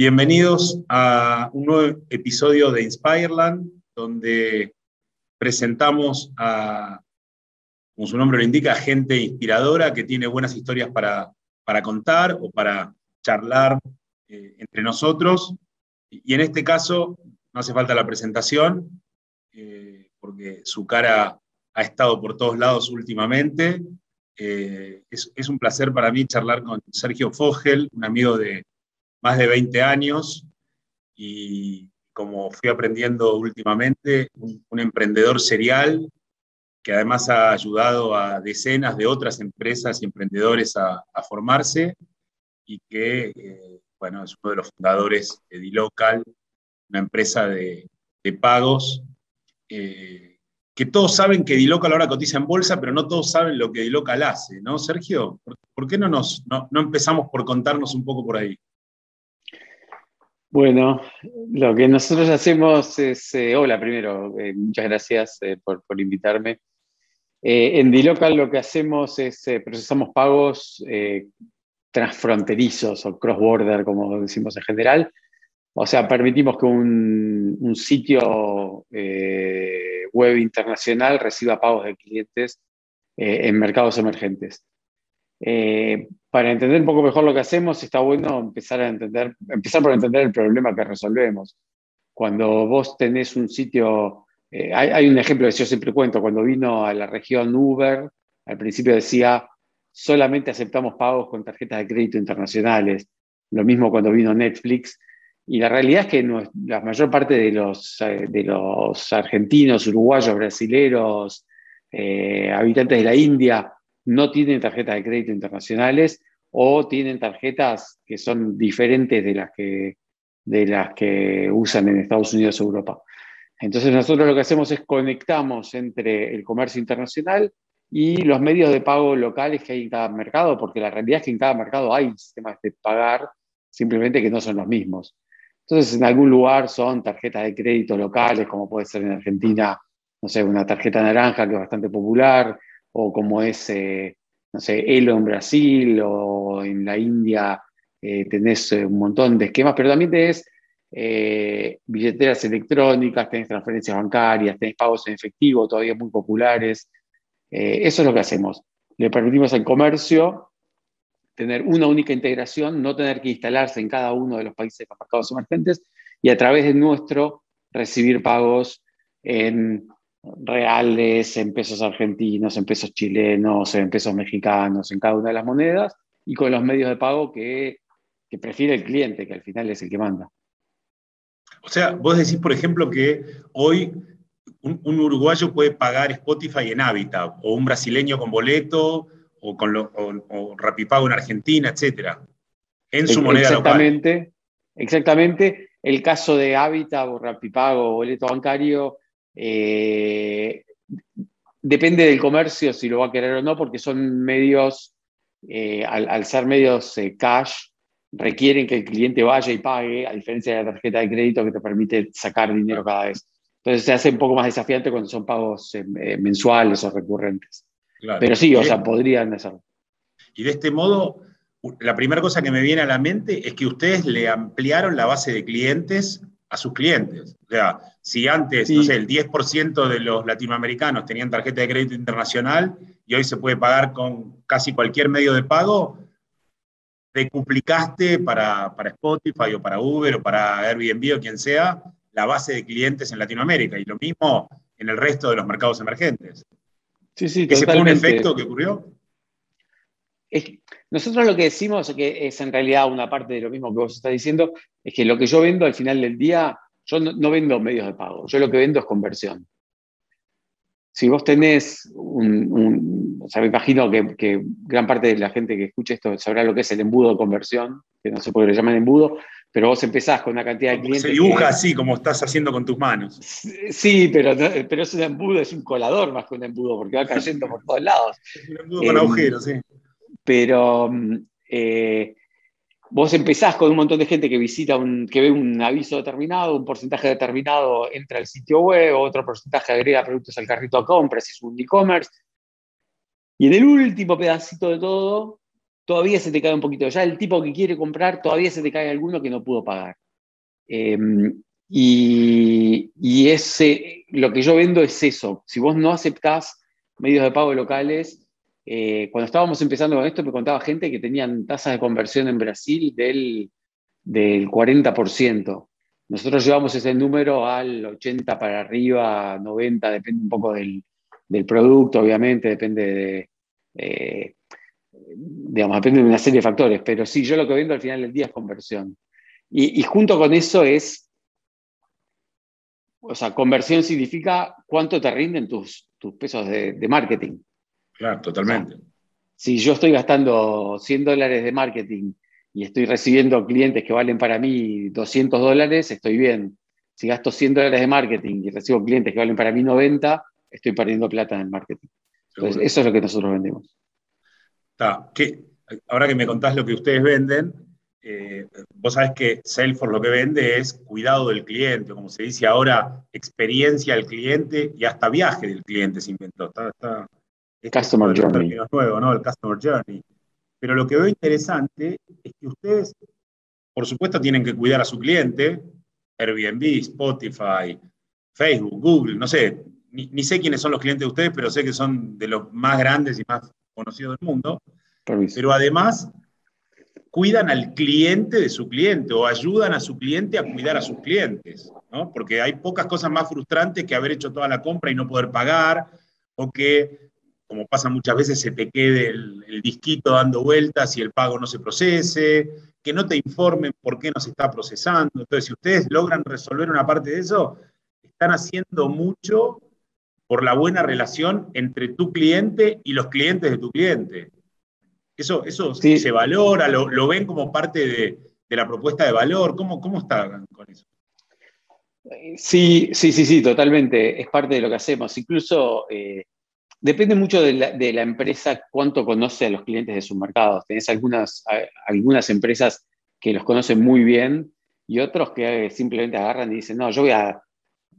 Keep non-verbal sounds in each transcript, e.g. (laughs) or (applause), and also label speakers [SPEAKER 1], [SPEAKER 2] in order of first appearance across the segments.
[SPEAKER 1] Bienvenidos a un nuevo episodio de Inspireland, donde presentamos a, como su nombre lo indica, gente inspiradora que tiene buenas historias para, para contar o para charlar eh, entre nosotros. Y en este caso, no hace falta la presentación, eh, porque su cara ha estado por todos lados últimamente. Eh, es, es, un placer para mí charlar con Sergio Fogel, un amigo de, más de 20 años y como fui aprendiendo últimamente, un, emprendedor serial que además ha ayudado a decenas de otras empresas y emprendedores a, formarse y que, eh, bueno, es uno de los fundadores de Dilocal, una empresa de, pagos, eh, que todos saben que Dilocal ahora cotiza en bolsa, pero no todos saben lo que Dilocal hace, ¿no, Sergio? ¿Por, qué no, nos, no empezamos por contarnos un poco por ahí?
[SPEAKER 2] Bueno, lo que nosotros hacemos es, eh, hola primero, eh, muchas gracias eh, por, invitarme. en Dilocal lo que hacemos es procesamos pagos transfronterizos o cross-border, como decimos en general. O sea, permitimos que un, sitio web internacional reciba pagos de clientes en mercados emergentes. Para entender un poco mejor lo que hacemos, está bueno empezar, a entender, empezar por entender el problema que resolvemos. Cuando vos tenés un sitio, eh, hay, un ejemplo que yo siempre cuento, cuando vino a la región Uber, al principio decía, solamente aceptamos pagos con tarjetas de crédito internacionales. Lo mismo cuando vino Netflix. Y la realidad es que la mayor parte de los, eh, de los argentinos, uruguayos, brasileros, habitantes de la India, no tienen tarjetas de crédito internacionales o tienen tarjetas que son diferentes de las que, de las que usan en Estados Unidos o Europa. Entonces nosotros lo que hacemos es conectamos entre el comercio internacional y los medios de pago locales que hay en cada mercado, porque la realidad es que en cada mercado hay sistemas de pagar, simplemente que no son los mismos. Entonces en algún lugar son tarjetas de crédito locales, como puede ser en Argentina, no sé, una tarjeta naranja que es bastante popular, o como es, eh, no sé, Elo en Brasil o en la India eh, tenés eh, un montón de esquemas, pero también tenés billeteras electrónicas, tenés transferencias bancarias, tenés pagos en efectivo todavía muy populares. eso es lo que hacemos. Le permitimos al comercio tener una única integración, no tener que instalarse en cada uno de los países de los mercados emergentes y a través de nuestro recibir pagos en reales, en pesos argentinos, en pesos chilenos, en pesos mexicanos, en cada una de las monedas, y con los medios de pago que, prefiere el cliente, que al final es el que manda.
[SPEAKER 1] O sea, vos decís, por ejemplo, que hoy un, uruguayo puede pagar Spotify en Habitat, o un brasileño con boleto, o con lo, Rapipago en Argentina, etcétera, en su moneda
[SPEAKER 2] exactamente,
[SPEAKER 1] local.
[SPEAKER 2] Exactamente. El caso de Habitat o Rapipago o boleto bancario eh, depende del comercio si lo va a querer o no, porque son medios, eh, al, ser medios eh, cash, requieren que el cliente vaya y pague, a diferencia de la tarjeta de crédito que te permite sacar dinero cada vez. Entonces se hace un poco más desafiante cuando son pagos mensuales o recurrentes. Pero sí, o sea, podrían hacerlo.
[SPEAKER 1] Y de este modo, la primera cosa que me viene a la mente es que ustedes le ampliaron la base de clientes a sus clientes. O sea, si antes, no sé, el 10% de los latinoamericanos tenían tarjeta de crédito internacional y hoy se puede pagar con casi cualquier medio de pago, decuplicaste para, para Spotify o para Uber o para Airbnb o quien sea la base de clientes en Latinoamérica y lo mismo en el resto de los mercados emergentes.
[SPEAKER 2] Sí, sí,
[SPEAKER 1] ¿Ese fue un efecto que ocurrió?
[SPEAKER 2] nosotros lo que decimos, que es en realidad una parte de lo mismo que vos estás diciendo, es que lo que yo vendo al final del día, yo no, vendo medios de pago, yo lo que vendo es conversión. Si vos tenés un, o sea, me imagino que, gran parte de la gente que escucha esto sabrá lo que es el embudo de conversión, que no sé por qué le llaman embudo, pero vos empezás con una cantidad de clientes.
[SPEAKER 1] Se dibuja así, como estás haciendo con tus manos.
[SPEAKER 2] Sí, pero, pero es un embudo, es un colador más que un embudo, porque va cayendo por todos lados.
[SPEAKER 1] Es un embudo con eh, agujeros, sí
[SPEAKER 2] pero mm, eh, vos empezás con un montón de gente que visita, un, que ve un aviso determinado, un porcentaje determinado entra al sitio web, otro porcentaje agrega productos al carrito a compras, es un e-commerce. Y en el último pedacito de todo, todavía se te cae un poquito. Ya el tipo que quiere comprar, todavía se te cae alguno que no pudo pagar. Em, y, y, ese, lo que yo vendo es eso. Si vos no aceptás medios de pago locales, eh, cuando estábamos empezando con esto, me contaba gente que tenían tasas de conversión en Brasil del, del 40%. Nosotros llevamos ese número al 80 para arriba, 90, depende un poco del, del producto, obviamente, depende de, eh, digamos, depende de una serie de factores, pero sí, yo lo que vendo al final del día es conversión. Y, junto con eso es, o sea, conversión significa cuánto te rinden tus, tus pesos de, marketing.
[SPEAKER 1] Claro, totalmente.
[SPEAKER 2] si yo estoy gastando 100 dólares de marketing y estoy recibiendo clientes que valen para mí 200 dólares, estoy bien. Si gasto 100 dólares de marketing y recibo clientes que valen para mí 90, estoy perdiendo plata en el marketing. Entonces, eso es lo que nosotros vendemos.
[SPEAKER 1] ahora que me contás lo que ustedes venden, eh, vos sabés que Salesforce lo que vende es cuidado del cliente, como se dice ahora, experiencia del cliente y hasta viaje del cliente se inventó. Está,
[SPEAKER 2] Customer Journey.
[SPEAKER 1] Nuevo, ¿no? El Customer Journey. Pero lo que veo interesante es que ustedes, por supuesto, tienen que cuidar a su cliente, Airbnb, Spotify, Facebook, Google, no sé, ni, sé quiénes son los clientes de ustedes, pero sé que son de los más grandes y más conocidos del mundo. Pero además cuidan al cliente de su cliente o ayudan a su cliente a cuidar a sus clientes, ¿no? Porque hay pocas cosas más frustrantes que haber hecho toda la compra y no poder pagar, o que, como pasa muchas veces, se te quede el, el disquito dando vueltas y el pago no se procese, que no te informen por qué no se está procesando. Entonces, si ustedes logran resolver una parte de eso, están haciendo mucho por la buena relación entre tu cliente y los clientes de tu cliente. Eso, eso se valora, lo, ven como parte de, la propuesta de valor. ¿Cómo, cómo está con eso?
[SPEAKER 2] Sí, sí, sí, sí, totalmente. Es parte de lo que hacemos. Incluso eh, depende mucho de la, empresa cuánto conoce a los clientes de sus mercados. Tenés algunas, algunas empresas que los conocen muy bien y otros que simplemente agarran y dicen, no, yo voy a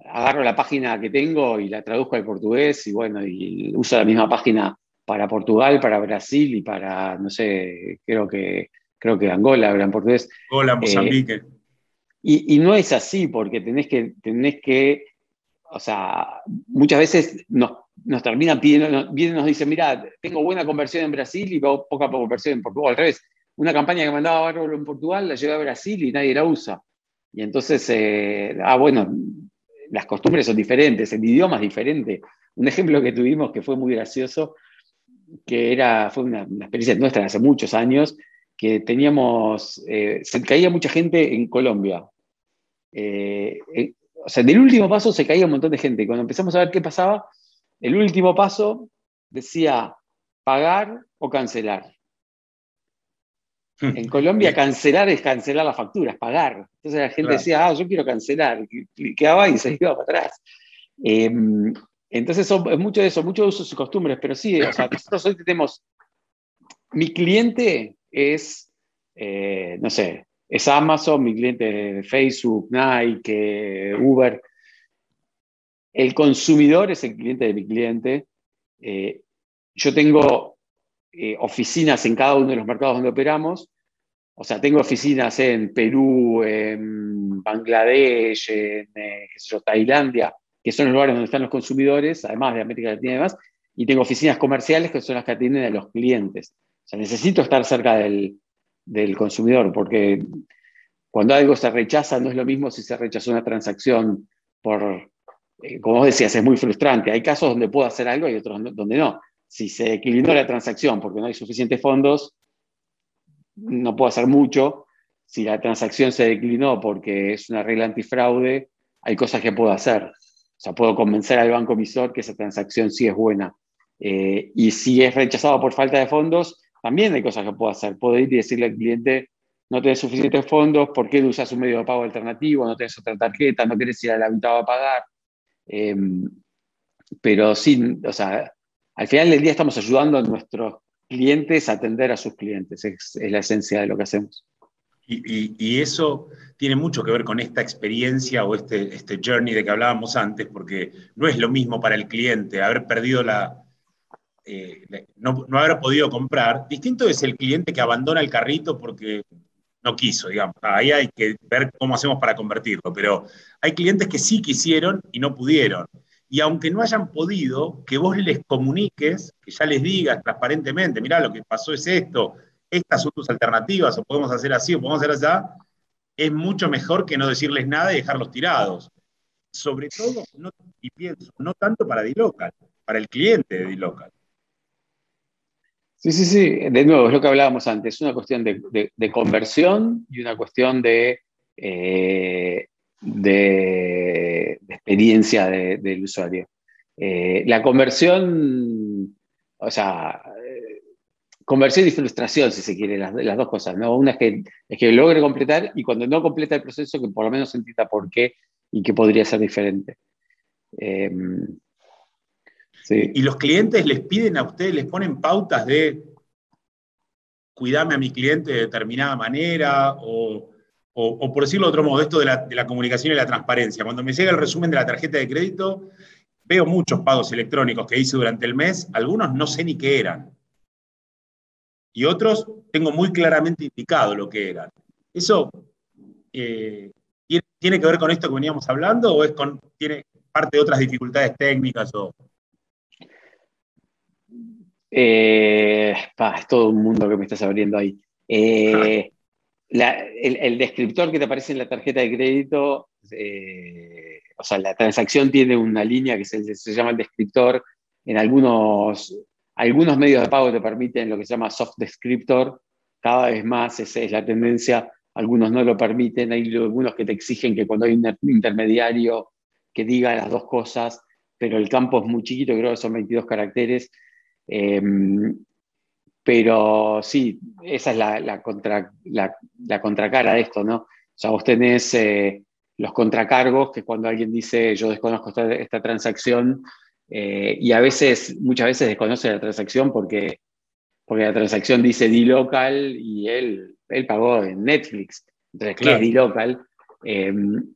[SPEAKER 2] agarro la página que tengo y la traduzco al portugués y bueno, y uso la misma página para Portugal, para Brasil y para, no sé, creo que, creo que Angola hablan portugués.
[SPEAKER 1] Angola, Mozambique. Eh,
[SPEAKER 2] y, no es así, porque tenés que, tenés que, o sea, muchas veces nos, nos terminan pidiendo, vienen nos dicen, mira, tengo buena conversión en Brasil y poca conversión en Portugal. Al revés, una campaña que mandaba bárbaro en Portugal la llevé a Brasil y nadie la usa. Y entonces, eh, ah, bueno, las costumbres son diferentes, el idioma es diferente. Un ejemplo que tuvimos que fue muy gracioso, que era, fue una, experiencia nuestra hace muchos años, que teníamos, eh, se caía mucha gente en Colombia. Eh, eh, o sea, del último paso se caía un montón de gente. Cuando empezamos a ver qué pasaba, el último paso decía pagar o cancelar. En Colombia cancelar es cancelar las facturas, pagar. Entonces la gente decía, ah, yo quiero cancelar, cliqueaba y se iba para atrás. Em, entonces son, es mucho de eso, muchos usos y costumbres, pero sí, o sea, nosotros hoy tenemos, mi cliente es, eh, no sé, es Amazon, mi cliente es Facebook, Nike, Uber. El consumidor es el cliente de mi cliente. Eh, yo tengo eh, oficinas en cada uno de los mercados donde operamos. O sea, tengo oficinas en Perú, en Bangladesh, en eh, Tailandia, que son los lugares donde están los consumidores, además de América Latina y demás, y tengo oficinas comerciales que son las que atienden a los clientes. O sea, necesito estar cerca del, consumidor, porque cuando algo se rechaza, no es lo mismo si se rechaza una transacción por, eh, como vos decías, es muy frustrante. Hay casos donde puedo hacer algo y otros donde no si se equilibró la transacción porque no hay suficientes fondos, no puedo hacer mucho. Si la transacción se declinó porque es una regla antifraude, hay cosas que puedo hacer. O sea, puedo convencer al banco emisor que esa transacción sí es buena. Eh, y si es rechazado por falta de fondos, también hay cosas que puedo hacer. Puedo ir y decirle al cliente, no tienes suficientes fondos, ¿por qué no usas un medio de pago alternativo? No tienes otra tarjeta, no quieres ir a la mitad a pagar. Em, pero sí, o sea, al final del día estamos ayudando a nuestros clientes a atender a sus clientes, es, la esencia de lo que hacemos.
[SPEAKER 1] Y, eso tiene mucho que ver con esta experiencia o este, este journey de que hablábamos antes, porque no es lo mismo para el cliente haber perdido la, eh, no, no, haber podido comprar. Distinto es el cliente que abandona el carrito porque no quiso, digamos. Ahí hay que ver cómo hacemos para convertirlo, pero hay clientes que sí quisieron y no pudieron. Y aunque no hayan podido, que vos les comuniques, que ya les digas transparentemente, mirá, lo que pasó es esto, estas son tus alternativas, o podemos hacer así, o podemos hacer así, es mucho mejor que no decirles nada y dejarlos tirados. Sobre todo, y pienso, no tanto para D-Local, para el cliente de D-Local.
[SPEAKER 2] Sí, sí, sí. De nuevo, es lo que hablábamos antes. Es una cuestión de, conversión y una cuestión de, eh, de, experiencia del usuario. Eh, la conversión, o sea, eh, conversión y frustración, si se quiere, las, dos cosas. ¿no? Una es que, es que logre completar y cuando no completa el proceso, que por lo menos entienda por qué y qué podría ser diferente.
[SPEAKER 1] Y los clientes les piden a ustedes, les ponen pautas de cuidarme a mi cliente de determinada manera, o, por decirlo de otro modo, esto de la, comunicación y la transparencia. Cuando me llega el resumen de la tarjeta de crédito, veo muchos pagos electrónicos que hice durante el mes, algunos no sé ni qué eran. Y otros tengo muy claramente indicado lo que eran. ¿Eso eh, tiene que ver con esto que veníamos hablando o es con, tiene parte de otras dificultades técnicas o,
[SPEAKER 2] eh, es todo un mundo que me estás abriendo ahí. Eh, (laughs) el, descriptor que te aparece en la tarjeta de crédito, eh, o sea, la transacción tiene una línea que se, llama el descriptor. En algunos, algunos medios de pago te permiten lo que se llama soft descriptor. Cada vez más esa es la tendencia. Algunos no lo permiten. Hay algunos que te exigen que cuando hay un intermediario que diga las dos cosas, pero el campo es muy chiquito, creo que son 22 caracteres Em, pero sí, esa es la, contra, la, contracara de esto, ¿no? O sea, vos tenés eh, los contracargos, que cuando alguien dice yo desconozco esta, transacción, eh, y a veces, muchas veces desconoce la transacción porque, porque la transacción dice D-Local y él, él pagó en Netflix. Entonces, ¿qué es D-Local? Em,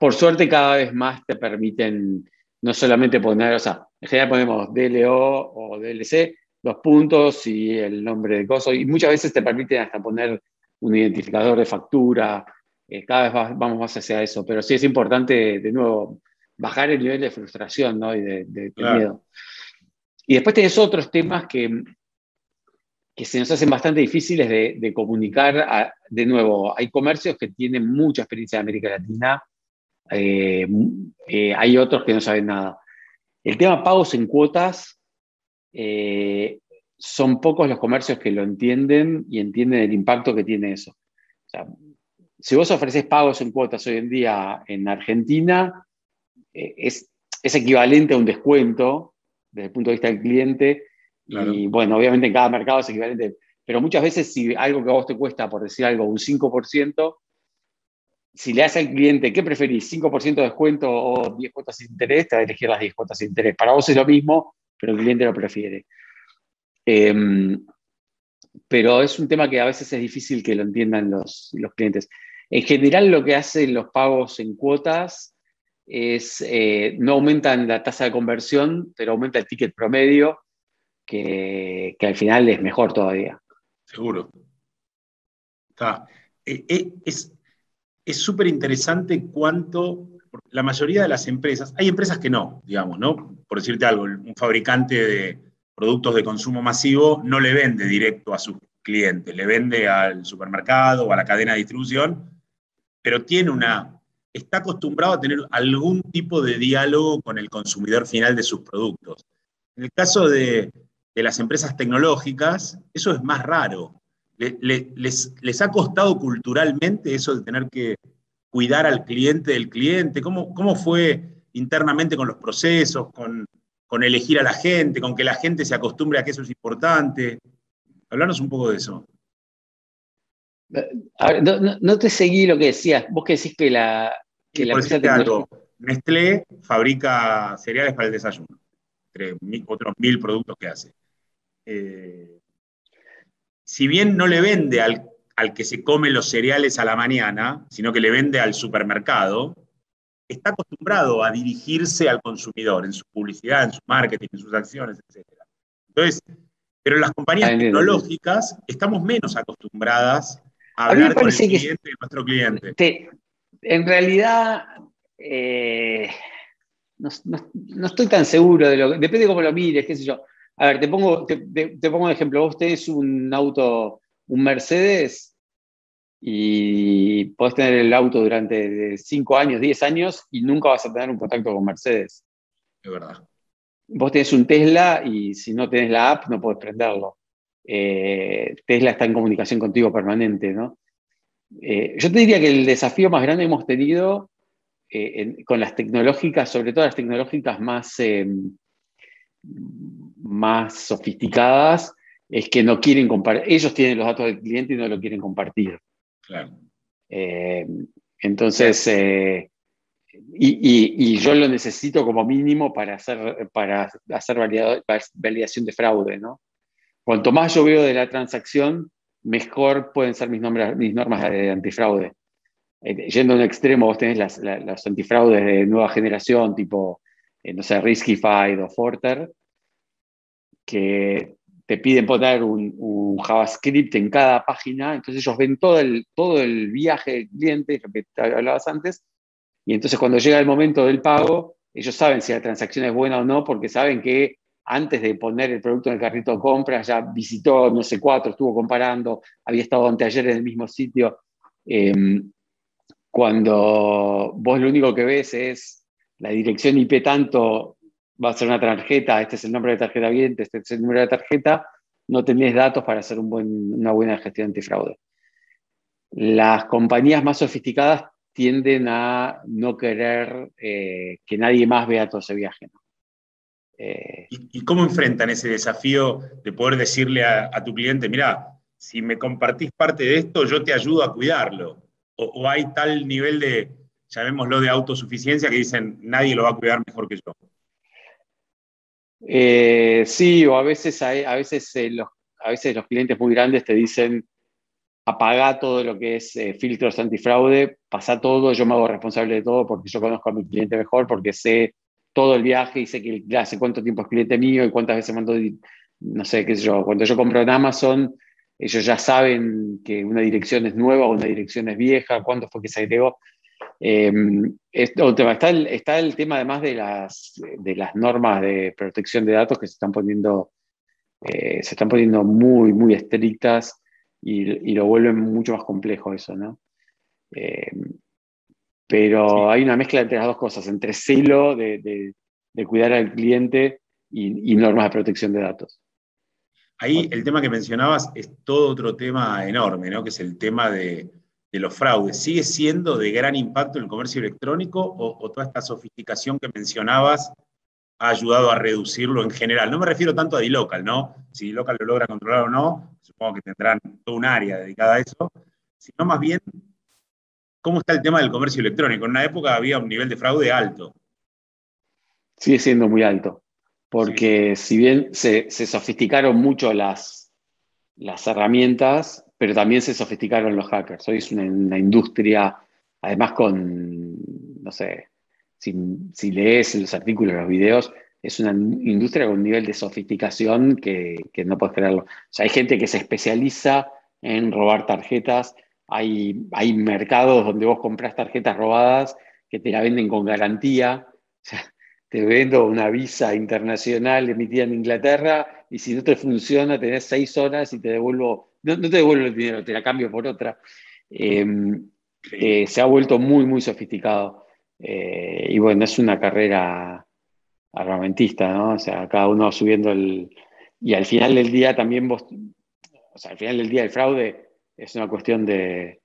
[SPEAKER 2] por suerte, cada vez más te permiten no solamente poner, o sea, en general ponemos DLO o DLC, los puntos y el nombre de coso, y muchas veces te permiten hasta poner un identificador de factura, eh, cada vez vamos más hacia eso, pero sí es importante, de nuevo, bajar el nivel de frustración ¿no? y de, miedo. Y después tenés otros temas que, que se nos hacen bastante difíciles de, comunicar. de nuevo, hay comercios que tienen mucha experiencia en América Latina, eh, eh, hay otros que no saben nada. El tema pagos en cuotas, eh, son pocos los comercios que lo entienden y entienden el impacto que tiene eso. si vos ofreces pagos en cuotas hoy en día en Argentina, eh, es, equivalente a un descuento desde el punto de vista del cliente. Y bueno, obviamente en cada mercado es equivalente, pero muchas veces si algo que a vos te cuesta, por decir algo, un 5%, si le hace al cliente, ¿qué preferís? ¿5% de descuento o 10 cuotas sin interés? Te va a elegir las 10 cuotas sin interés. Para vos es lo mismo, pero el cliente lo prefiere. Em, pero es un tema que a veces es difícil que lo entiendan los, clientes. En general, lo que hacen los pagos en cuotas es, eh, no aumentan la tasa de conversión, pero aumenta el ticket promedio, que, al final es mejor todavía.
[SPEAKER 1] Seguro. Está. Eh, eh, es, es súper interesante cuánto, la mayoría de las empresas, hay empresas que no, digamos, ¿no? Por decirte algo, un fabricante de productos de consumo masivo no le vende directo a sus clientes, le vende al supermercado o a la cadena de distribución, pero tiene una, está acostumbrado a tener algún tipo de diálogo con el consumidor final de sus productos. En el caso de, de las empresas tecnológicas, eso es más raro les, ha costado culturalmente eso de tener que cuidar al cliente del cliente? ¿Cómo, cómo fue internamente con los procesos, con, elegir a la gente, con que la gente se acostumbre a que eso es importante? Hablarnos un poco de eso.
[SPEAKER 2] no, te seguí lo que decías. Vos que decís que la... Que la
[SPEAKER 1] Nestlé fabrica cereales para el desayuno, entre otros mil productos que hace. Eh, si bien no le vende al, que se come los cereales a la mañana, sino que le vende al supermercado, está acostumbrado a dirigirse al consumidor en su publicidad, en su marketing, en sus acciones, etc. Entonces, pero las compañías
[SPEAKER 2] Ah,
[SPEAKER 1] tecnológicas estamos menos acostumbradas a hablar con el cliente de nuestro cliente.
[SPEAKER 2] en realidad, eh, no, estoy tan seguro de lo que. Depende de cómo lo mires, qué sé yo. A ver, te pongo, te, pongo un ejemplo. Vos tenés un auto, un Mercedes, y podés tener el auto durante 5 años, 10 años, y nunca vas a tener un contacto con Mercedes.
[SPEAKER 1] Es verdad.
[SPEAKER 2] Vos tenés un Tesla y si no tenés la app, no podés prenderlo. Eh, Tesla está en comunicación contigo permanente, ¿no? Eh, yo te diría que el desafío más grande hemos tenido eh, con las tecnológicas, sobre todo las tecnológicas más, em, más sofisticadas, es que no quieren compartir, ellos tienen los datos del cliente y no lo quieren compartir.
[SPEAKER 1] Claro.
[SPEAKER 2] Em, entonces, eh, y, yo lo necesito como mínimo para hacer, para hacer validación de fraude, ¿no? Cuanto más yo veo de la transacción, mejor pueden ser mis, mis normas de antifraude. Eh, yendo a un extremo, vos tenés las, los antifraudes de nueva generación, tipo, eh, no sé, Riskified o Forter, que te piden poner un, JavaScript en cada página, entonces ellos ven todo el, todo el viaje del cliente, lo que hablabas antes, y entonces cuando llega el momento del pago, ellos saben si la transacción es buena o no, porque saben que antes de poner el producto en el carrito de compras ya visitó, no sé, cuatro, estuvo comparando, había estado anteayer en el mismo sitio. Em, cuando vos lo único que ves es la dirección IP tanto, va a ser una tarjeta, este es el nombre de tarjeta bien, este es el número de tarjeta, no tenés datos para hacer una buena gestión antifraude. Las compañías más sofisticadas tienden a no querer eh, que nadie más vea todo ese viaje.
[SPEAKER 1] Eh, ¿Y, cómo enfrentan ese desafío de poder decirle a, tu cliente, mira, si me compartís parte de esto, yo te ayudo a cuidarlo? o, hay tal nivel de, llamémoslo, de autosuficiencia que dicen, nadie lo va a cuidar mejor que yo?
[SPEAKER 2] Eh, sí, o a veces, a, veces, eh, los, a veces los clientes muy grandes te dicen, apaga todo lo que es eh, filtros antifraude, pasa todo, yo me hago responsable de todo porque yo conozco a mi cliente mejor, porque sé todo el viaje y sé que hace cuánto tiempo es cliente mío y cuántas veces mando, no sé, qué sé yo, cuando yo compro en Amazon, ellos ya saben que una dirección es nueva o una dirección es vieja, cuándo fue que se agregó. Eh, está, el, está, el, tema además de las, de las normas de protección de datos que se están poniendo, eh, se están poniendo muy, muy estrictas y, lo vuelven mucho más complejo eso, ¿no? Eh, pero hay una mezcla entre las dos cosas, entre celo de, cuidar al cliente y normas de protección de datos.
[SPEAKER 1] Ahí el tema que mencionabas es todo otro tema enorme, ¿no? que es el tema de, los fraudes. ¿Sigue siendo de gran impacto el comercio electrónico o, toda esta sofisticación que mencionabas ha ayudado a reducirlo en general? No me refiero tanto a D-Local, ¿no? Si D-Local lo logra controlar o no, supongo que tendrán todo un área dedicada a eso, sino más bien cómo está el tema del comercio electrónico. En una época había un nivel de fraude alto.
[SPEAKER 2] Sigue siendo muy alto porque si bien se, sofisticaron mucho las, las herramientas, pero también se sofisticaron los hackers. Hoy es una, industria, además con, no sé, si, lees los artículos, los videos, es una industria con un nivel de sofisticación que, no puedes creerlo. O sea, hay gente que se especializa en robar tarjetas, hay, hay mercados donde vos compras tarjetas robadas que te la venden con garantía. O sea, te vendo una visa internacional emitida en Inglaterra y si no te funciona tenés seis horas y te devuelvo, no, te devuelvo el dinero, te la cambio por otra. Em, eh, se ha vuelto muy, muy sofisticado. Eh, y bueno, es una carrera armamentista, ¿no? O sea, cada uno subiendo el... Y al final del día también vos, o sea, al final del día el fraude es una cuestión de,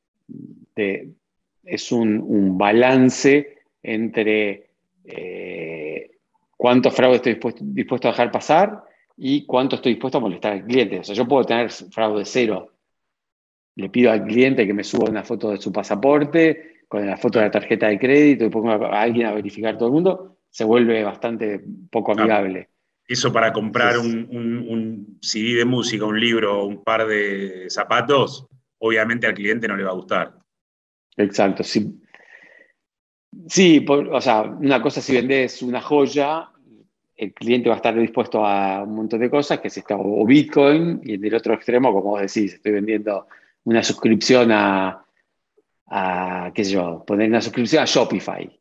[SPEAKER 2] es un, balance entre eh, cuánto fraude estoy dispuesto, a dejar pasar y cuánto estoy dispuesto a molestar al cliente. O sea, yo puedo tener fraude cero. Le pido al cliente que me suba una foto de su pasaporte con la foto de la tarjeta de crédito y pongo a alguien a verificar todo el mundo, se vuelve bastante poco amigable.
[SPEAKER 1] Eso para comprar un, un, CD de música, un libro, un par de zapatos, obviamente al cliente no le va a gustar.
[SPEAKER 2] Exacto. Sí, o sea, una cosa si vendes una joya, el cliente va a estar dispuesto a un montón de cosas, que es esto, o Bitcoin, y en el otro extremo, como vos decís, estoy vendiendo una suscripción a, qué sé yo, poner una suscripción a Shopify.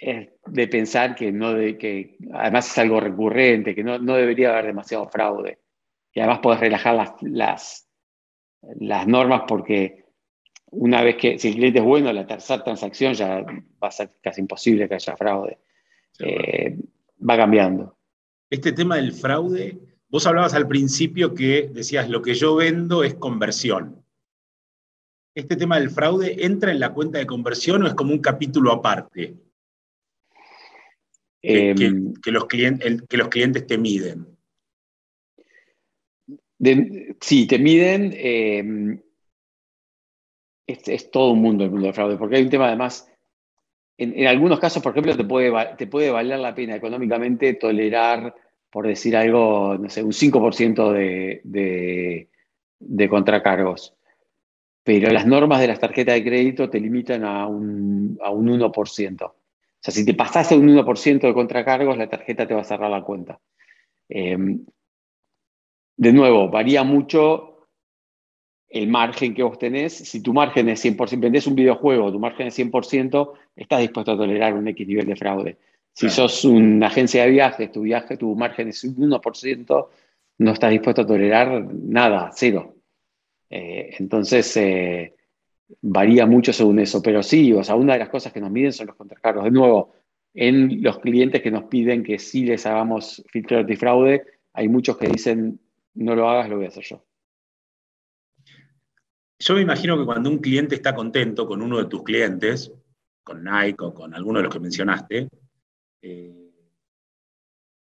[SPEAKER 2] Es de pensar que no de, que además es algo recurrente, que no, debería haber demasiado fraude. Y además podés relajar las, las, las normas porque una vez que, si el cliente es bueno, la tercera transacción ya va a ser casi imposible que haya fraude. Eh, va cambiando.
[SPEAKER 1] Este tema del fraude, vos hablabas al principio que decías, lo que yo vendo es conversión. ¿Este tema del fraude entra en la cuenta de conversión o es como un capítulo aparte? que, em, los, clientes, que los clientes te miden.
[SPEAKER 2] sí, te miden. Em, es, todo un mundo el mundo del fraude, porque hay un tema además, en, algunos casos, por ejemplo, te puede, valer la pena económicamente tolerar, por decir algo, no sé, un 5% de, de, contracargos. Pero las normas de las tarjetas de crédito te limitan a un, a un 1%. O sea, si te pasaste un 1% de contracargos, la tarjeta te va a cerrar la cuenta. Em, de nuevo, varía mucho el margen que vos tenés. Si tu margen es 100%, vendés un videojuego, tu margen es 100%, estás dispuesto a tolerar un X nivel de fraude. Si sos una agencia de viajes, tu viaje, tu margen es un 1%, no estás dispuesto a tolerar nada, cero. Eh, entonces, eh, varía mucho según eso. Pero sí, o sea, una de las cosas que nos miden son los contracargos. De nuevo, en los clientes que nos piden que sí les hagamos filtro antifraude, hay muchos que dicen, no lo hagas, lo voy a hacer yo.
[SPEAKER 1] Yo me imagino que cuando un cliente está contento con uno de tus clientes, con Nike o con alguno de los que mencionaste, eh,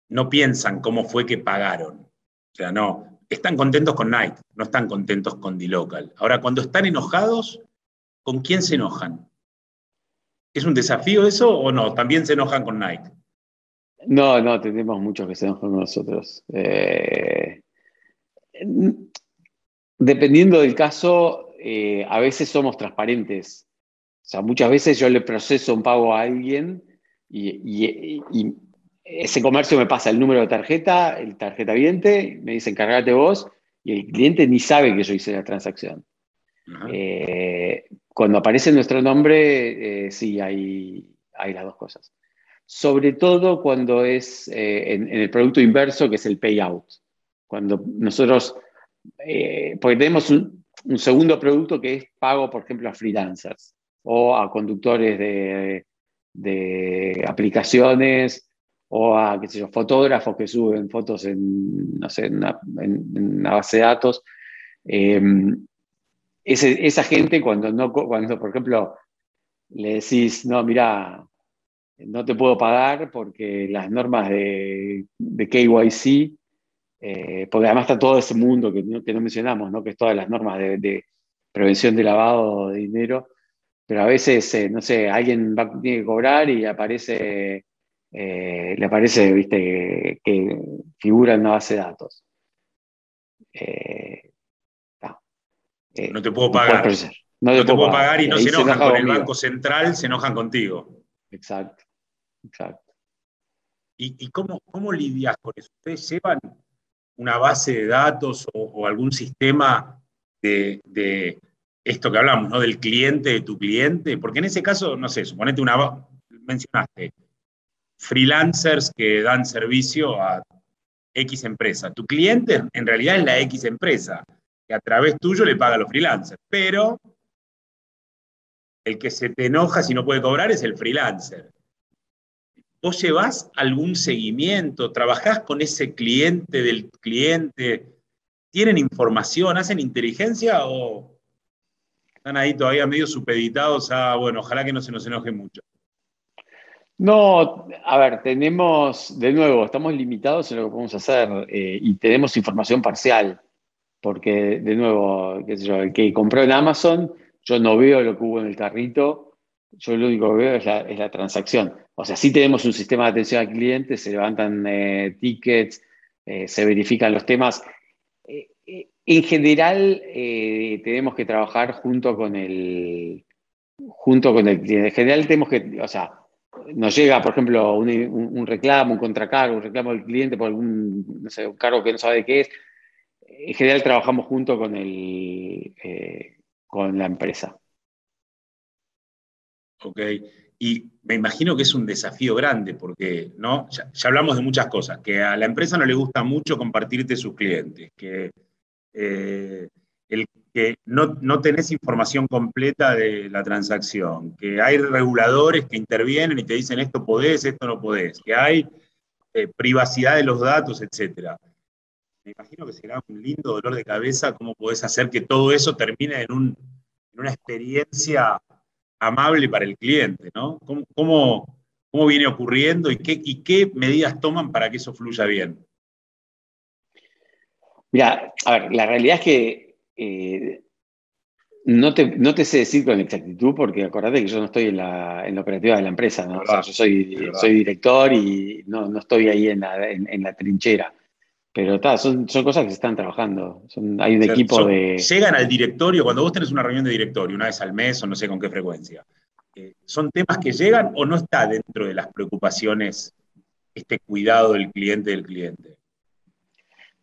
[SPEAKER 1] no piensan cómo fue que pagaron. O sea, no, están contentos con Nike, no están contentos con D-Local. Ahora, cuando están enojados, ¿con quién se enojan? ¿Es un desafío eso o no? ¿También se enojan con Nike?
[SPEAKER 2] No, no, tenemos muchos que se enojan con nosotros. Eh, dependiendo del caso, eh, a veces somos transparentes. O sea, muchas veces yo le proceso un pago a alguien y, ese comercio me pasa el número de tarjeta, el tarjeta viente, me dice encárgate vos y el cliente ni sabe que yo hice la transacción. Eh, cuando aparece nuestro nombre, eh, sí, hay, hay las dos cosas. Sobre todo cuando es en, en, el producto inverso, que es el payout. Cuando nosotros, porque tenemos un, un segundo producto que es pago, por ejemplo, a freelancers o a conductores de, aplicaciones o a qué sé yo, fotógrafos que suben fotos en, no sé, en, una, base de datos. Em, esa gente cuando, no, cuando, por ejemplo, le decís, no, mira, no te puedo pagar porque las normas de, de KYC eh, porque además está todo ese mundo que no, que no mencionamos, ¿no? que es todas las normas de, prevención de lavado de dinero, pero a veces, eh, no sé, alguien va, tiene que cobrar y aparece, eh, le aparece, viste, que, figura en una base de datos.
[SPEAKER 1] no te puedo pagar. No te, puedo, pagar, y no se enojan con el Banco Central, se enojan contigo.
[SPEAKER 2] Exacto, exacto.
[SPEAKER 1] ¿Y, cómo, cómo lidias con eso? ¿Ustedes llevan una base de datos o, algún sistema de, esto que hablamos, ¿no? Del cliente de tu cliente, porque en ese caso, no sé, suponete una, mencionaste, freelancers que dan servicio a X empresa. Tu cliente en realidad es la X empresa, que a través tuyo le paga a los freelancers, pero el que se te enoja si no puede cobrar es el freelancer. ¿Vos llevas algún seguimiento? ¿Trabajás con ese cliente del cliente? ¿Tienen información? ¿Hacen inteligencia o están ahí todavía medio supeditados a, bueno, ojalá que no se nos enoje mucho?
[SPEAKER 2] No, a ver, tenemos, de nuevo, estamos limitados en lo que podemos hacer eh, y tenemos información parcial, porque, de nuevo, qué sé yo, el que compró en Amazon, yo no veo lo que hubo en el carrito, yo lo único que veo es la, transacción. O sea, sí tenemos un sistema de atención al cliente, se levantan eh, tickets, eh, se verifican los temas. Eh, en general, tenemos que trabajar junto con el junto con el cliente. En general tenemos que, o sea, nos llega, por ejemplo, un, reclamo, un contracargo, un reclamo del cliente por algún, no sé, un cargo que no sabe de qué es, en general trabajamos junto con, el, con la empresa.
[SPEAKER 1] Ok, y me imagino que es un desafío grande porque ¿no? Ya, hablamos de muchas cosas, que a la empresa no le gusta mucho compartirte sus clientes, que, eh, el, que no, no, tenés información completa de la transacción, que hay reguladores que intervienen y te dicen esto podés, esto no podés, que hay eh, privacidad de los datos, etc. Me imagino que será un lindo dolor de cabeza cómo podés hacer que todo eso termine en, un, en una experiencia amable para el cliente, ¿no? ¿Cómo, cómo, viene ocurriendo y qué, y qué medidas toman para que eso fluya bien?
[SPEAKER 2] Mira, a ver, la realidad es que eh, no, te, no te sé decir con exactitud porque acordate que yo no estoy en la, en la operativa de la empresa, ¿no? o sea, yo soy, soy director y no, no estoy ahí en la, en la trinchera. Pero son, son cosas que se están trabajando. hay un equipo de.
[SPEAKER 1] Llegan al directorio, cuando vos tenés una reunión de directorio, una vez al mes o no sé con qué frecuencia, eh, ¿son temas que llegan o no está dentro de las preocupaciones este cuidado del cliente del cliente?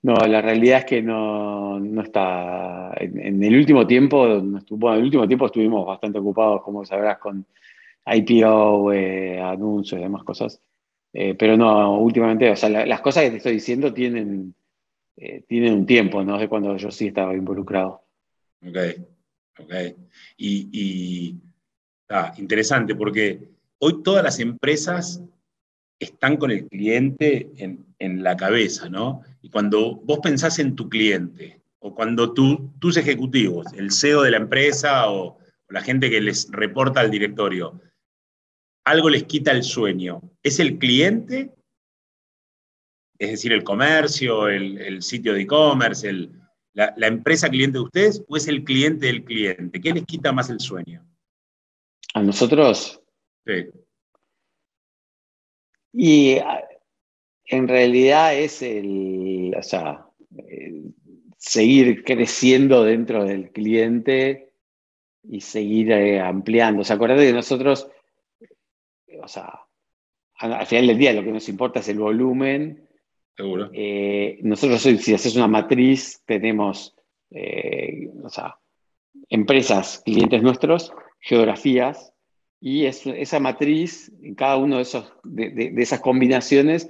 [SPEAKER 2] No, la realidad es que no, está. En, el último tiempo, bueno, en el último tiempo estuvimos bastante ocupados, como sabrás, con IPO, eh, anuncios y demás cosas. Eh, pero no, últimamente, o sea, las cosas que te estoy diciendo tienen, eh, tienen un tiempo, ¿no? De cuando yo sí estaba involucrado.
[SPEAKER 1] Ok, ok. Y, ah, interesante, porque hoy todas las empresas están con el cliente en, en, la cabeza, ¿no? Y cuando vos pensás en tu cliente, o cuando tú, tus ejecutivos, el CEO de la empresa o la gente que les reporta al directorio, algo les quita el sueño. ¿Es el cliente? Es decir, el comercio, el, sitio de e-commerce, la, empresa cliente de ustedes, o es el cliente del cliente? ¿Qué les quita más el sueño?
[SPEAKER 2] ¿A nosotros?
[SPEAKER 1] Sí.
[SPEAKER 2] Y en realidad es el, o sea, seguir creciendo dentro del cliente y seguir eh, ampliando. O sea, acuérdate que nosotros o sea, al final del día lo que nos importa es el volumen.
[SPEAKER 1] Seguro.
[SPEAKER 2] Eh, nosotros, si haces una matriz, tenemos eh, o sea, empresas, clientes nuestros, geografías, y esa matriz, en cada una de, esos, de, esas combinaciones,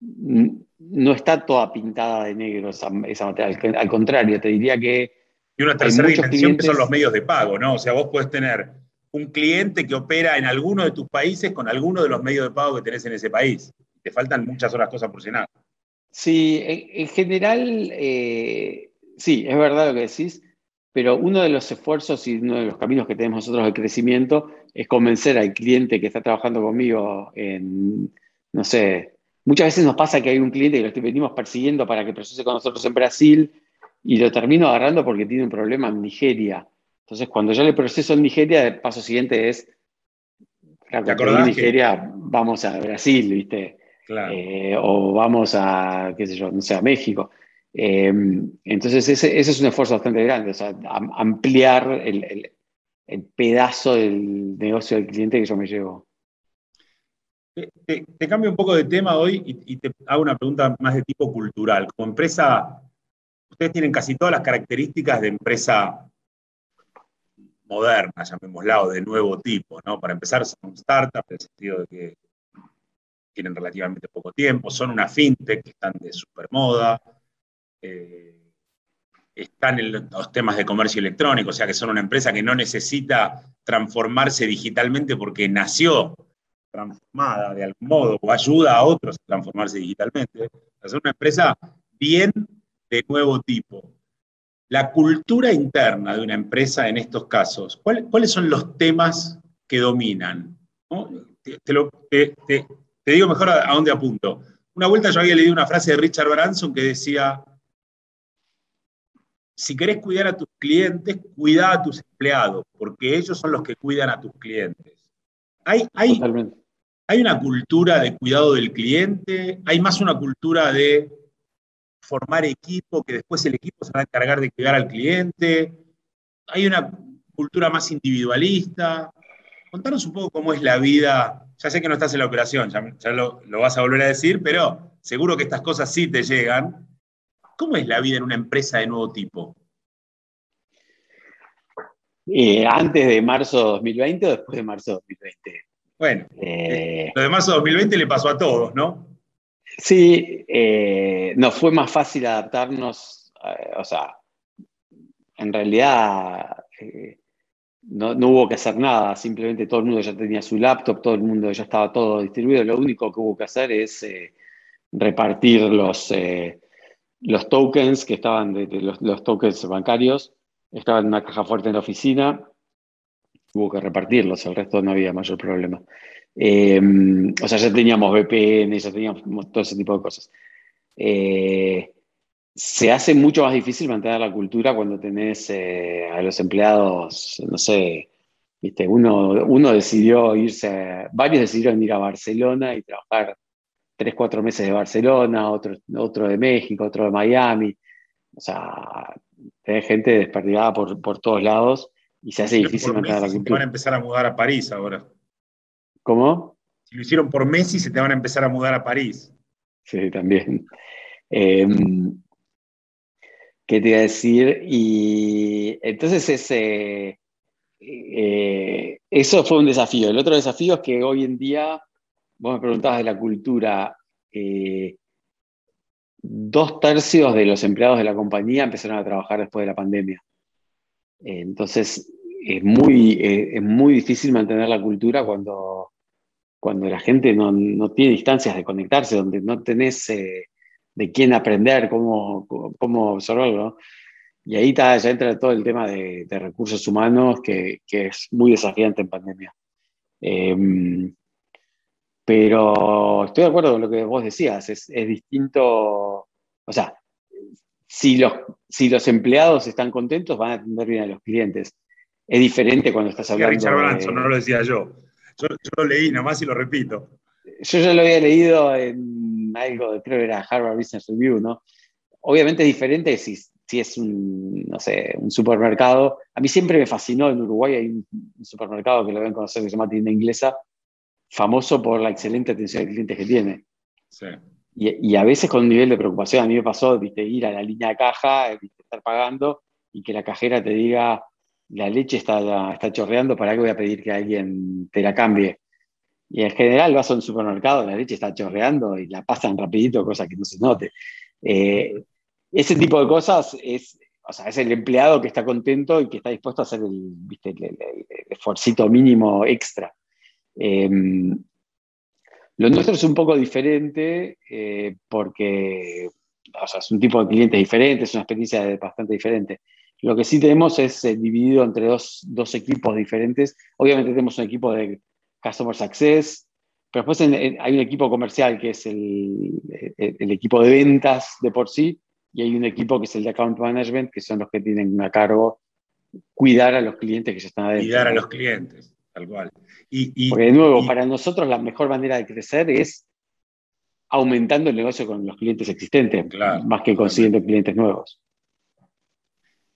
[SPEAKER 2] no está toda pintada de negro esa, esa. Al, contrario, te diría que.
[SPEAKER 1] Y una tercera dimensión que son los medios de pago, ¿no? O sea, vos puedes tener un cliente que opera en alguno de tus países con alguno de los medios de pago que tenés en ese país. Te faltan muchas otras cosas por llenar.
[SPEAKER 2] Sí, en, general, eh, sí, es verdad lo que decís, pero uno de los esfuerzos y uno de los caminos que tenemos nosotros de crecimiento es convencer al cliente que está trabajando conmigo en, no sé, muchas veces nos pasa que hay un cliente que lo venimos persiguiendo para que procese con nosotros en Brasil y lo termino agarrando porque tiene un problema en Nigeria entonces, cuando yo le proceso en Nigeria, el paso siguiente es, claro, en Nigeria vamos a Brasil, ¿viste? Eh, o vamos a, qué sé yo, no sé, a México. Eh, entonces, ese, es un esfuerzo bastante grande, o sea, ampliar el, pedazo del negocio del cliente que yo me llevo.
[SPEAKER 1] Te, cambio un poco de tema hoy y, y, te hago una pregunta más de tipo cultural. Como empresa, ustedes tienen casi todas las características de empresa moderna, llamémosla, o de nuevo tipo, ¿no? Para empezar, son startups, en el sentido de que tienen relativamente poco tiempo, son una fintech que están de supermoda, eh, están en los temas de comercio electrónico, o sea que son una empresa que no necesita transformarse digitalmente porque nació transformada de algún modo o ayuda a otros a transformarse digitalmente. Es una empresa bien de nuevo tipo la cultura interna de una empresa en estos casos, ¿cuáles son los temas que dominan? Te, digo mejor a, dónde apunto. Una vuelta yo había leído una frase de Richard Branson que decía, si querés cuidar a tus clientes, cuida a tus empleados, porque ellos son los que cuidan a tus clientes. Hay, hay, hay una cultura de cuidado del cliente, hay más una cultura de formar equipo, que después el equipo se va a encargar de cuidar al cliente. Hay una cultura más individualista. Contanos un poco cómo es la vida. Ya sé que no estás en la operación, ya, lo, vas a volver a decir, pero seguro que estas cosas sí te llegan. ¿Cómo es la vida en una empresa de nuevo tipo?
[SPEAKER 2] Eh, ¿Antes de marzo de 2020 o después de marzo de 2020?
[SPEAKER 1] Bueno, eh, lo de marzo de 2020 le pasó a todos, ¿no?
[SPEAKER 2] Sí, eh, nos fue más fácil adaptarnos, o sea, en realidad no, hubo que hacer nada, simplemente todo el mundo ya tenía su laptop, todo el mundo ya estaba todo distribuido. Lo único que hubo que hacer es eh, repartir los, eh, los tokens que estaban, de, los, tokens bancarios, estaban en una caja fuerte en la oficina, hubo que repartirlos, el resto no había mayor problema. Eh, o sea, ya teníamos VPN, ya teníamos todo ese tipo de cosas se hace mucho más difícil mantener la cultura cuando tenés eh, a los empleados, no sé, ¿viste? Uno, uno decidió irse, varios decidieron ir a Barcelona y trabajar tres, cuatro meses de Barcelona, otro, otro de México, otro de Miami. O sea, tenés gente desperdigada por, por todos lados y se hace difícil mantener la cultura.
[SPEAKER 1] Van a empezar a mudar a París ahora.
[SPEAKER 2] ¿Cómo?
[SPEAKER 1] Si lo hicieron por Messi, se te van a empezar a mudar a París.
[SPEAKER 2] Sí, también. Eh, ¿Qué te iba a decir? Y entonces ese, eh, eso fue un desafío. El otro desafío es que hoy en día, vos me preguntabas de la cultura, eh, dos tercios de los empleados de la compañía empezaron a trabajar después de la pandemia. entonces, es muy, eh, es muy difícil mantener la cultura cuando, cuando la gente no, no tiene instancias de conectarse, donde no tenés de quién aprender, cómo, cómo observarlo. Y ahí está, ya entra todo el tema de, recursos humanos que, es muy desafiante en pandemia. Em, pero estoy de acuerdo con lo que vos decías, es, distinto, o sea, si los, si los empleados están contentos, van a atender bien a los clientes. Es diferente cuando estás hablando.
[SPEAKER 1] Richard no lo decía yo. yo. yo. lo leí nomás y lo repito.
[SPEAKER 2] Yo ya lo había leído en algo, de, creo que era Harvard Business Review, ¿no? Obviamente es diferente si, si es un, no sé, un supermercado. A mí siempre me fascinó, en Uruguay hay un, supermercado que lo ven conocer que se llama Tienda Inglesa, famoso por la excelente atención al cliente que tiene. Sí. Y, y, a veces con un nivel de preocupación, a mí me pasó ¿viste? ir a la línea de caja, estar pagando y que la cajera te diga, la leche está, está chorreando, ¿para qué voy a pedir que alguien te la cambie? Y en general vas a un supermercado, la leche está chorreando y la pasan rapidito, cosa que no se note. Eh, ese tipo de cosas es, o sea, es el empleado que está contento y que está dispuesto a hacer el, ¿viste? esforcito mínimo extra. Em, lo nuestro es un poco diferente eh, porque o sea, es un tipo de cliente diferente, es una experiencia bastante diferente. Lo que sí tenemos es eh, dividido entre dos, dos, equipos diferentes. Obviamente tenemos un equipo de Customer Success, pero después hay un equipo comercial que es el, equipo de ventas de por sí, y hay un equipo que es el de Account Management, que son los que tienen a cargo cuidar a los clientes que ya están adentro.
[SPEAKER 1] Cuidar a los clientes, tal cual.
[SPEAKER 2] Y, Porque de nuevo, para nosotros la mejor manera de crecer es aumentando el negocio con los clientes existentes, más que consiguiendo clientes nuevos.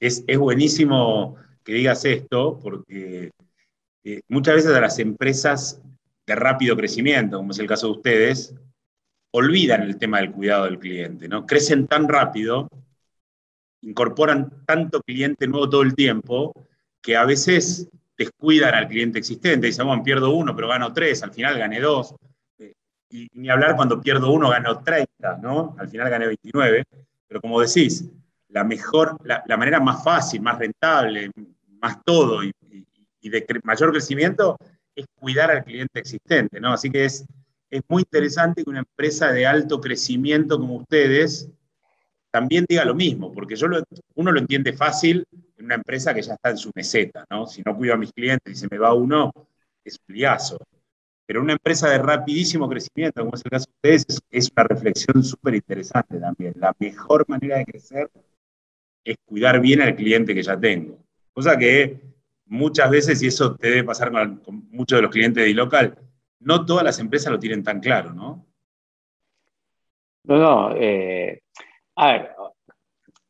[SPEAKER 1] Es, buenísimo que digas esto, porque eh, muchas veces a las empresas de rápido crecimiento, como es el caso de ustedes, olvidan el tema del cuidado del cliente, ¿no? Crecen tan rápido, incorporan tanto cliente nuevo todo el tiempo, que a veces descuidan al cliente existente. Dicen, bueno, pierdo uno, pero gano tres, al final gané dos. Eh, y ni hablar cuando pierdo uno, gano 30, ¿no? Al final gané 29. Pero como decís, la mejor, la, la manera más fácil, más rentable, más todo y y de mayor crecimiento es cuidar al cliente existente, ¿no? Así que es, es muy interesante que una empresa de alto crecimiento como ustedes también diga lo mismo, porque yo uno lo entiende fácil en una empresa que ya está en su meseta, ¿no? Si no cuido a mis clientes y se me va uno, es un liazo. Pero una empresa de rapidísimo crecimiento, como es el caso de ustedes, es una reflexión súper interesante también. La mejor manera de crecer es cuidar bien al cliente que ya tengo. Cosa que muchas veces, y eso te debe pasar con, muchos de los clientes de local, no todas las empresas lo tienen tan claro, ¿no?
[SPEAKER 2] No, no. Eh, a ver,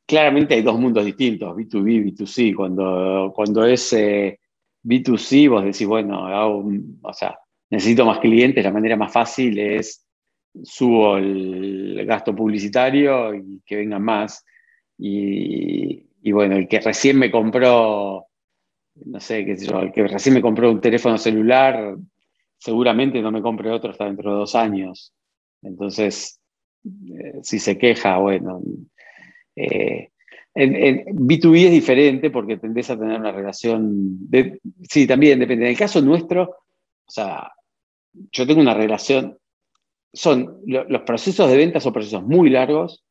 [SPEAKER 2] claramente hay dos mundos distintos, B2B, B2C. Cuando, cuando es eh, B2C, vos decís, bueno, o sea, necesito más clientes, la manera más fácil es subo el gasto publicitario y que vengan más. Y, bueno, el que recién me compró, no sé, qué sé yo, el que recién me compró un teléfono celular, seguramente no me compre otro hasta dentro de dos años. Entonces, eh, si se queja, bueno. Eh, en, B2B es diferente porque tendés a tener una relación. sí, también depende. En el caso nuestro, o sea, yo tengo una relación. Son los procesos de venta son procesos muy largos.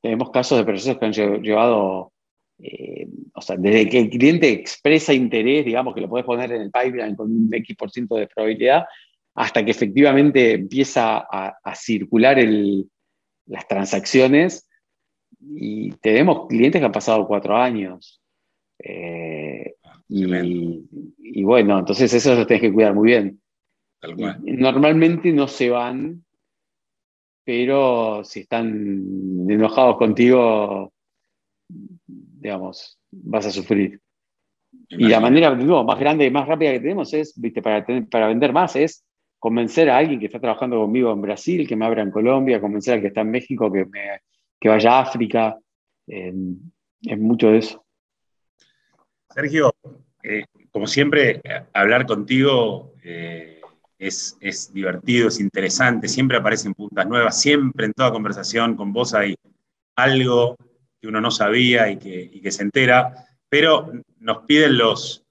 [SPEAKER 2] Tenemos casos de procesos que han llevado, eh, o sea, desde que el cliente expresa interés, digamos que lo puedes poner en el pipeline con un X% de probabilidad, hasta que efectivamente empieza a, circular las transacciones. Y tenemos clientes que han pasado cuatro años. Eh, y, bueno, entonces eso lo tenés que cuidar muy bien. Normalmente no se van, pero si están enojados contigo, digamos, vas a sufrir. Y la manera más grande y más rápida que tenemos es, viste, para, para vender más, es convencer a alguien que está trabajando conmigo en Brasil, que me abra en Colombia, convencer al que está en México que, me, que vaya a África. es mucho de eso.
[SPEAKER 1] Sergio, eh, como siempre, hablar contigo eh, es, es, divertido, es interesante, siempre aparecen puntas nuevas, siempre en toda conversación con vos hay algo que uno no sabía y que, se entera, pero nos piden los,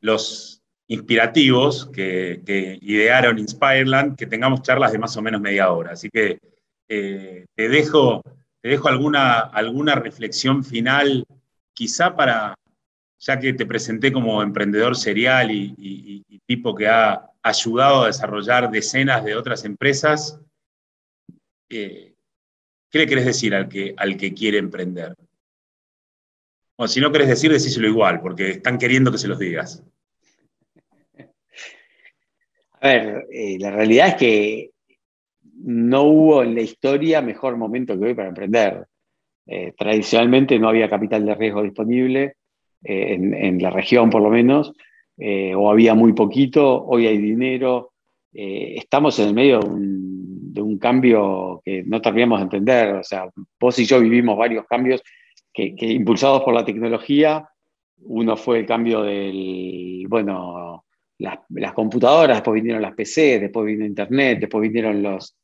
[SPEAKER 1] los inspirativos que, idearon Inspireland, que tengamos charlas de más o menos media hora. Así que eh, te dejo, te dejo alguna, alguna reflexión final, quizá para, ya que te presenté como emprendedor serial y, tipo que ha ayudado a desarrollar decenas de otras empresas, eh, ¿qué le querés decir al que, al que quiere emprender? O si no querés decir, decíselo igual, porque están queriendo que se los digas.
[SPEAKER 2] A ver, eh, la realidad es que no hubo en la historia mejor momento que hoy para emprender. Eh, tradicionalmente no había capital de riesgo disponible, eh, en, la región por lo menos, o había muy poquito, hoy hay dinero. estamos en el medio de un, cambio que no terminamos de entender. O sea, vos y yo vivimos varios cambios que, impulsados por la tecnología. Uno fue el cambio del, bueno, las, computadoras, después vinieron las PC, después vino Internet, después vinieron los,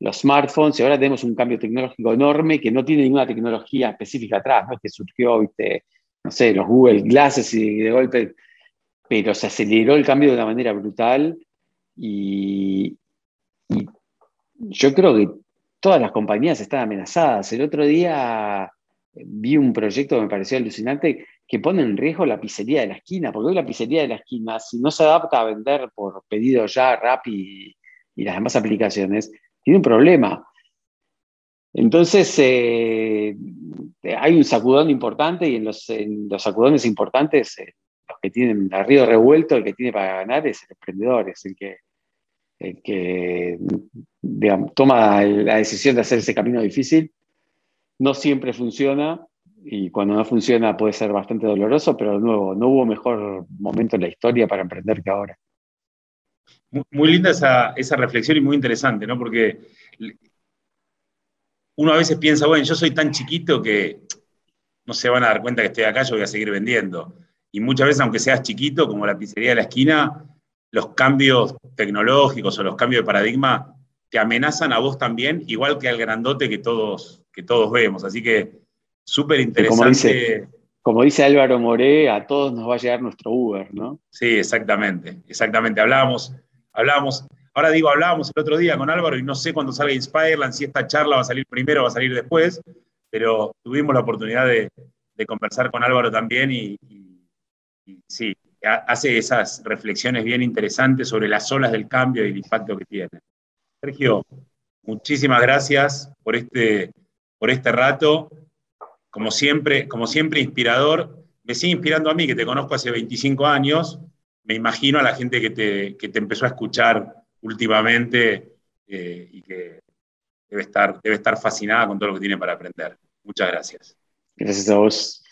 [SPEAKER 2] los smartphones y ahora tenemos un cambio tecnológico enorme que no tiene ninguna tecnología específica atrás, ¿no? que surgió, ¿viste? No sé, los Google Glasses y de golpe, pero se aceleró el cambio de una manera brutal y, y yo creo que todas las compañías están amenazadas. El otro día vi un proyecto que me pareció alucinante que pone en riesgo la pizzería de la esquina, porque hoy la pizzería de la esquina, si no se adapta a vender por pedido ya, Rappi y, las demás aplicaciones, tiene un problema. Entonces, eh, hay un sacudón importante y en los, sacudones importantes, eh, los que tienen el río revuelto, el que tiene para ganar es el emprendedor, es el que, que toma la decisión de hacer ese camino difícil. No siempre funciona, y cuando no funciona puede ser bastante doloroso, pero de nuevo, no hubo mejor momento en la historia para emprender que ahora.
[SPEAKER 1] Muy, linda esa, esa, reflexión y muy interesante, ¿no? Porque uno a veces piensa, bueno, yo soy tan chiquito que no se van a dar cuenta que estoy acá, yo voy a seguir vendiendo. Y muchas veces, aunque seas chiquito, como la pizzería de la esquina, los cambios tecnológicos o los cambios de paradigma te amenazan a vos también, igual que al grandote que todos, que todos vemos. Así que Súper interesante.
[SPEAKER 2] Como dice, Álvaro Moré, a todos nos va a llegar nuestro Uber, ¿no?
[SPEAKER 1] Sí, exactamente, exactamente. Hablábamos, hablábamos, ahora digo, hablábamos el otro día con Álvaro y no sé cuándo salga Inspireland, si esta charla va a salir primero o va a salir después, pero tuvimos la oportunidad de, conversar con Álvaro también y, y, sí, hace esas reflexiones bien interesantes sobre las olas del cambio y el impacto que tiene. Sergio, muchísimas gracias por este, por este rato como siempre, como siempre inspirador. Me sigue inspirando a mí, que te conozco hace 25 años. Me imagino a la gente que te, te empezó a escuchar últimamente eh, y que debe estar, debe estar fascinada con todo lo que tiene para aprender. Muchas gracias.
[SPEAKER 2] Gracias a vos.